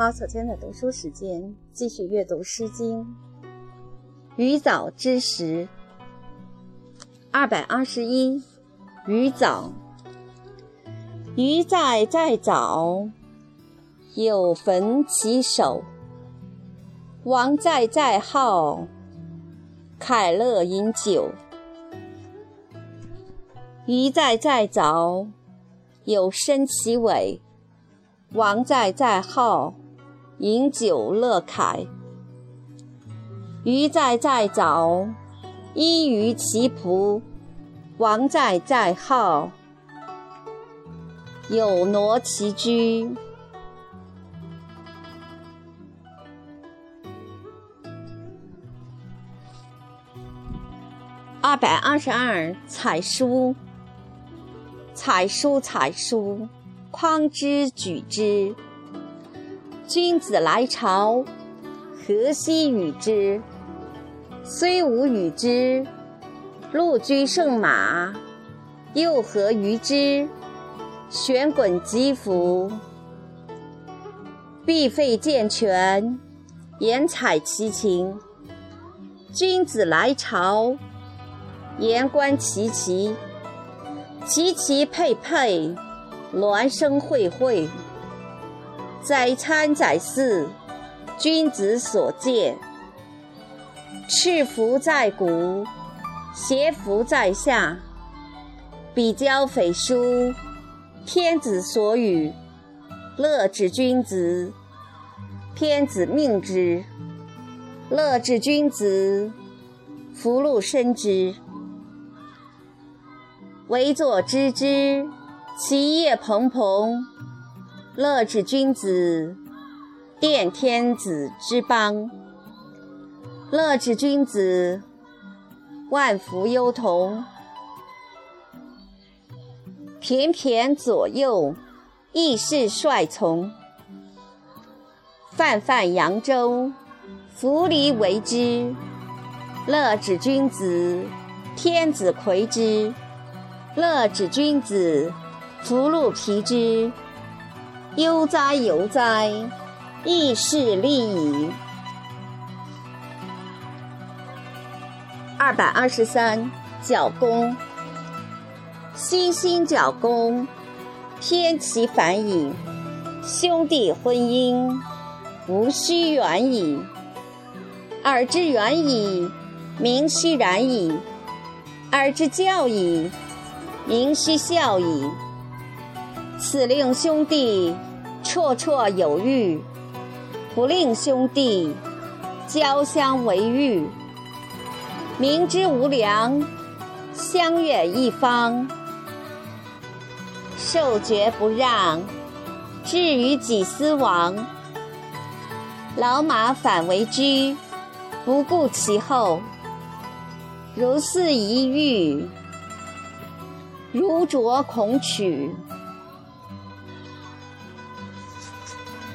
猫小娟的读书时间，继续阅读《诗经·鱼藻之时》二百二十一。鱼藻，鱼在在藻，有焚其首。王在在号，凯乐饮酒。鱼在在藻，有伸其尾。王在在号，饮酒乐凯。鱼在在藻，依于其仆。王在在号，有挪其居。二百二十二，采书。采书，采书，匡之举之。君子来朝，何夕与之？虽无与之。陆居胜马，又何于之？旋滚疾伏，必废健全，言采其情。君子来朝，言观其旗。其旗佩佩，鸾声会会。载餐载祀，君子所见。赤服在骨。挟服在下，比交匪书，天子所与，乐之君子，天子命之。乐之君子，福禄生之。惟作知之，其叶蓬蓬。乐之君子，奠天子之邦。乐之君子。万福忧同，翩翩左右，义士率从。泛泛扬州，扶离为之。乐之君子，天子魁之。乐之君子，福禄皮之。悠哉悠哉，亦是利矣。二百二十三，角弓。欣欣角弓，偏其反矣。兄弟婚姻，无须远矣。尔之远矣，民须然矣；尔之教矣，民须孝矣。此令兄弟绰绰有余，不令兄弟交相为欲。明知无良，相远一方；受爵不让，至于己思亡。老马反为驹，不顾其后。如似一遇，如琢孔曲。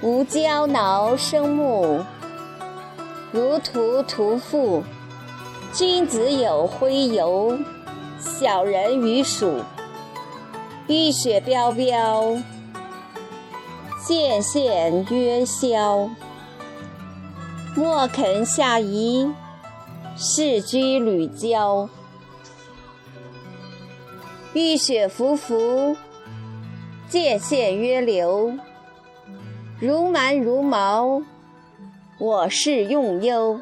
无胶挠生木，如涂涂覆。君子有徽游，小人于蜀。玉雪彪彪，见羡曰萧。莫肯下移，世居履交。玉雪浮浮，见羡曰流。如蛮如毛，我是用忧。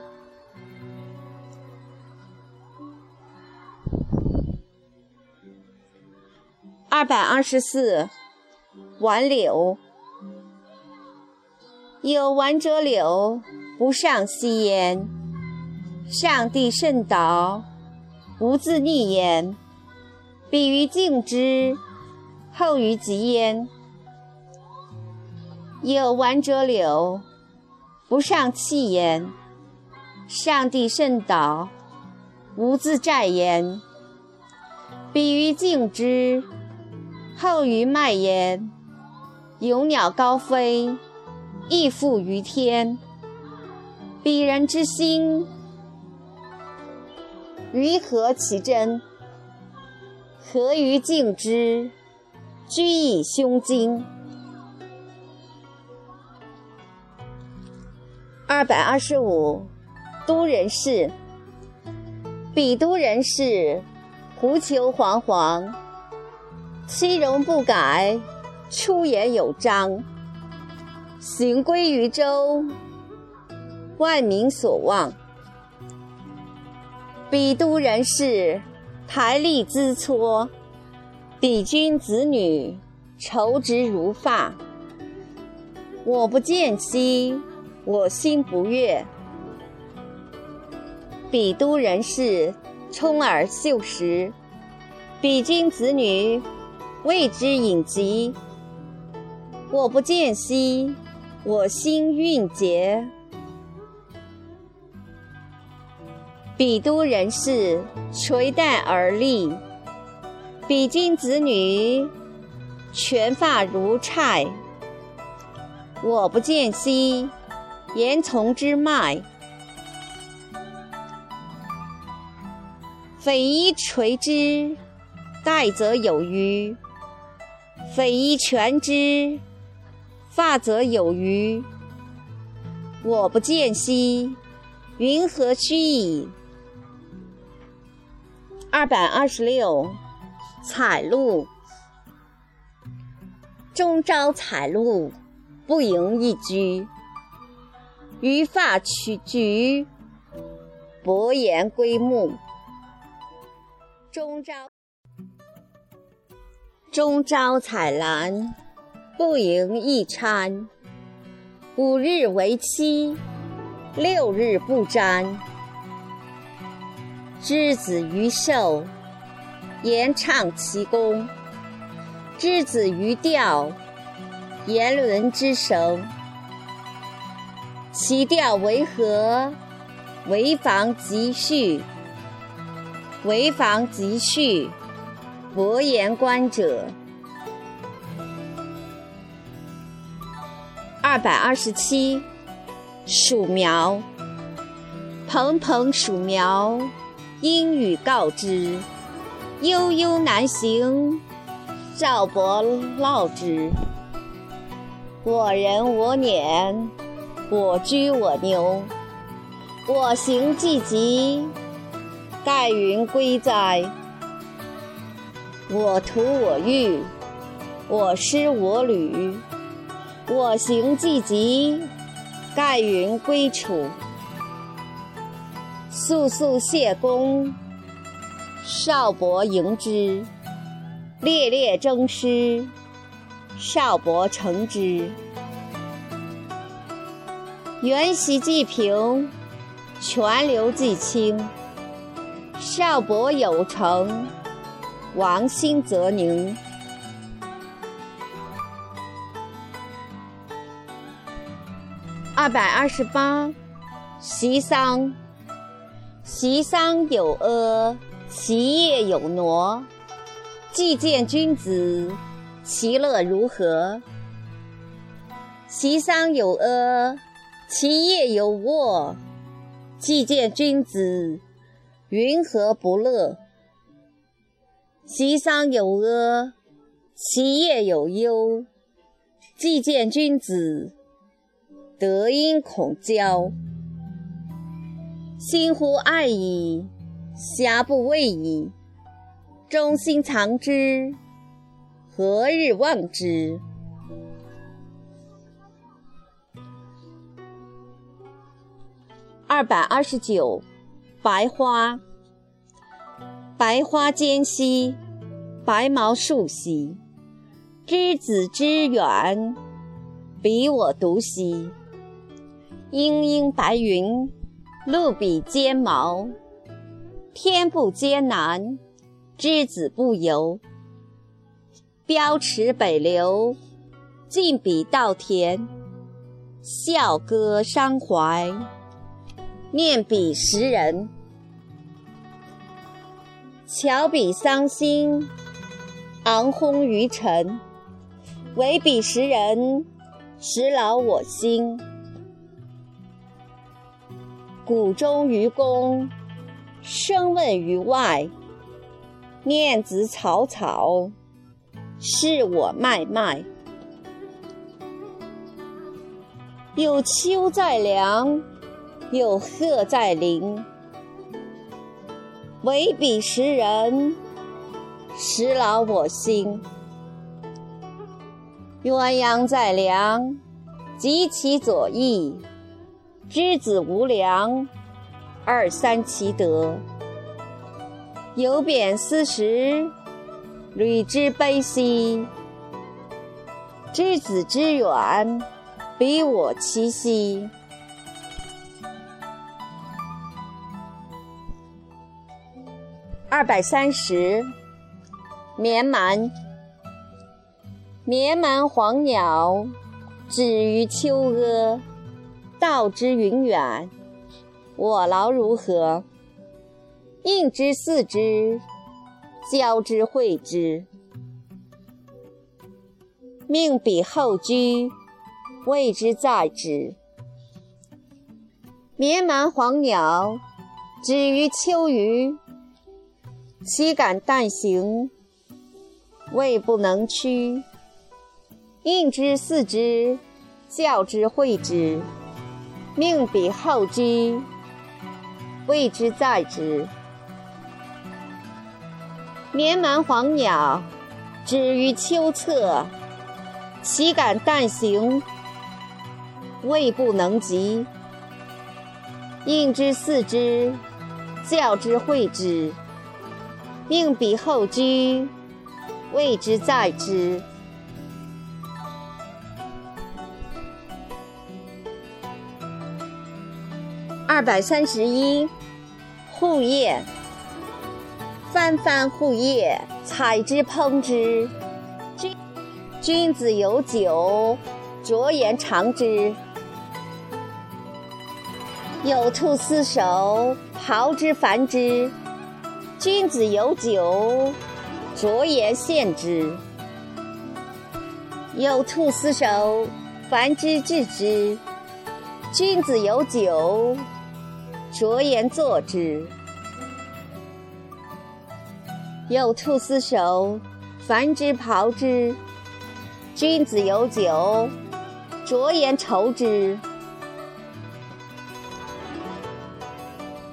二百二十四，挽柳。有挽者柳，不上西焉。上帝甚导，无自逆焉。彼于敬之，后于吉焉。有完者柳，不上气焉。上帝甚导，无自在焉。比于敬之。后于麦焉，有鸟高飞，亦复于天。鄙人之心，于何其真？何于敬之？居以胸襟。二百二十五，都人士，彼都人士，狐裘黄黄，其容不改，出言有章。行归于周，万民所望。彼都人士，台立恣撮，比君子女，愁直如发。我不见兮，我心不悦。比都人士，充耳秀实；比君子女，未之隐疾。我不见兮，我心蕴结。比都人士，垂带而立；比君子女，全发如柴。我不见兮，言从之脉。匪夷垂之，盖则有余；匪夷全之，发则有余。我不见兮，云何须矣？二百二十六，采露。终朝采露，不盈一居。余发取菊，薄言归目。终朝，中朝采兰，不盈一餐。五日为期，六日不沾。之子于寿，言畅其功；之子于调，言伦之绳。其调为何？为防急序。为防急序，薄言观者。二百二十七，鼠苗。蓬蓬鼠苗，阴雨告之。悠悠难行，赵伯烙之。我人我辇，我居我牛。我行既疾。盖云归哉！我徒我欲，我师我旅，我行既疾，盖云归处。速速谢公，少伯迎之；烈烈征师，少伯承之。缘兮既平，泉流既清。少伯有成，王心则宁。二百二十八，席桑。席桑有阿，其叶有挪。既见君子，其乐如何？席桑有阿，其业有沃。既见君子。云何不乐？其桑有阿，其业有忧。既见君子，德音恐骄。心乎爱矣，遐不畏矣。忠心藏之，何日忘之？二百二十九。白花，白花间兮，白毛树兮，之子之远，比我独兮。阴阴白云，露比肩毛。天不艰难，之子不由。标池北流，尽比稻田。笑歌伤怀。念彼时人，巧比桑心，昂轰于尘。惟彼时人，时劳我心。谷中于公，声问于外。念子草草，是我脉脉。有秋在凉，有鹤在林。唯彼时人，时劳我心。鸳鸯在梁，及其左翼；之子无良，二三其德。有贬思时，履之悲兮。之子之远，比我其兮。二百三十，绵蛮。绵蛮黄鸟，止于秋阿。道之云远，我劳如何？应之似之，教之会之。命比后居，谓之在之。绵蛮黄鸟，止于秋余。岂敢啖行，未不能屈。应之似之，教之诲之，命彼后居，谓之在之。绵蛮黄鸟，止于丘侧，岂敢啖行，未不能及。应之似之，教之诲之，命彼后居，谓之在之。二百三十一，护叶。翻翻护叶，采之烹之。君君子有酒，酌言尝之。有兔斯守，炮之繁之。君子有酒，酌言献之。有兔斯守，繁之至之。君子有酒。酌言作之。有兔斯守，繁之炮之。君子有酒，酌言酬之。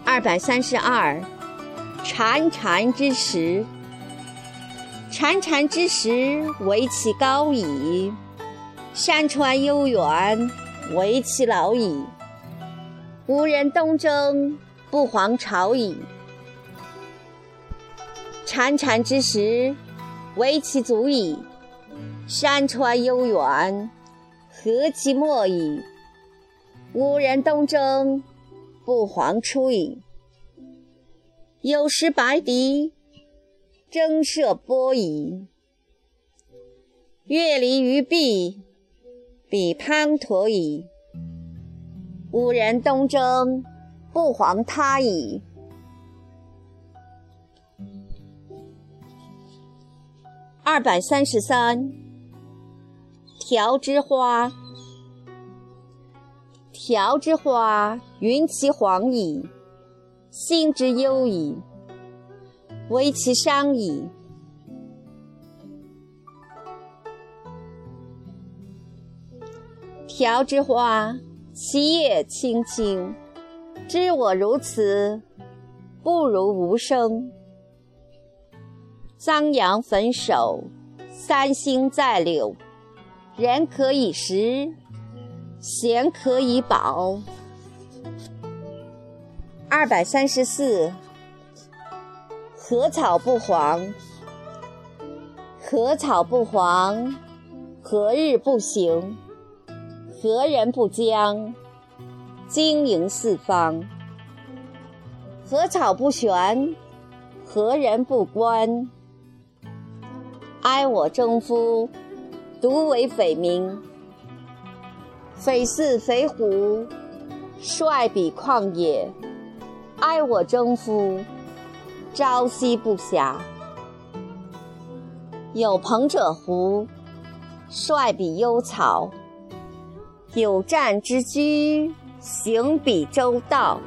二百三十二，潺潺之石。潺潺之石，为其高矣；山川悠远，为其老矣。无人东征，不遑朝矣。潺潺之石，为其足矣；山川悠远，何其莫矣。无人东征，不遑出矣。有时白狄，争射波矣。月离于壁，彼滂沱矣。五人东征，不遑他矣。二百三十三，苕之花。苕之花，云其黄矣，心之忧矣，为其伤矣。苕之花。其叶青青，知我如此，不如无声。张扬焚首，三星在柳。人可以食，贤可以饱。二百三十四，何草不黄？何草不黄？何日不行？何人不将经营四方？何草不悬？何人不观？哀我征夫，独为匪民。匪似匪虎，率彼旷野。哀我征夫，朝夕不暇。有朋者胡，率比幽草。有战之居，行比周道。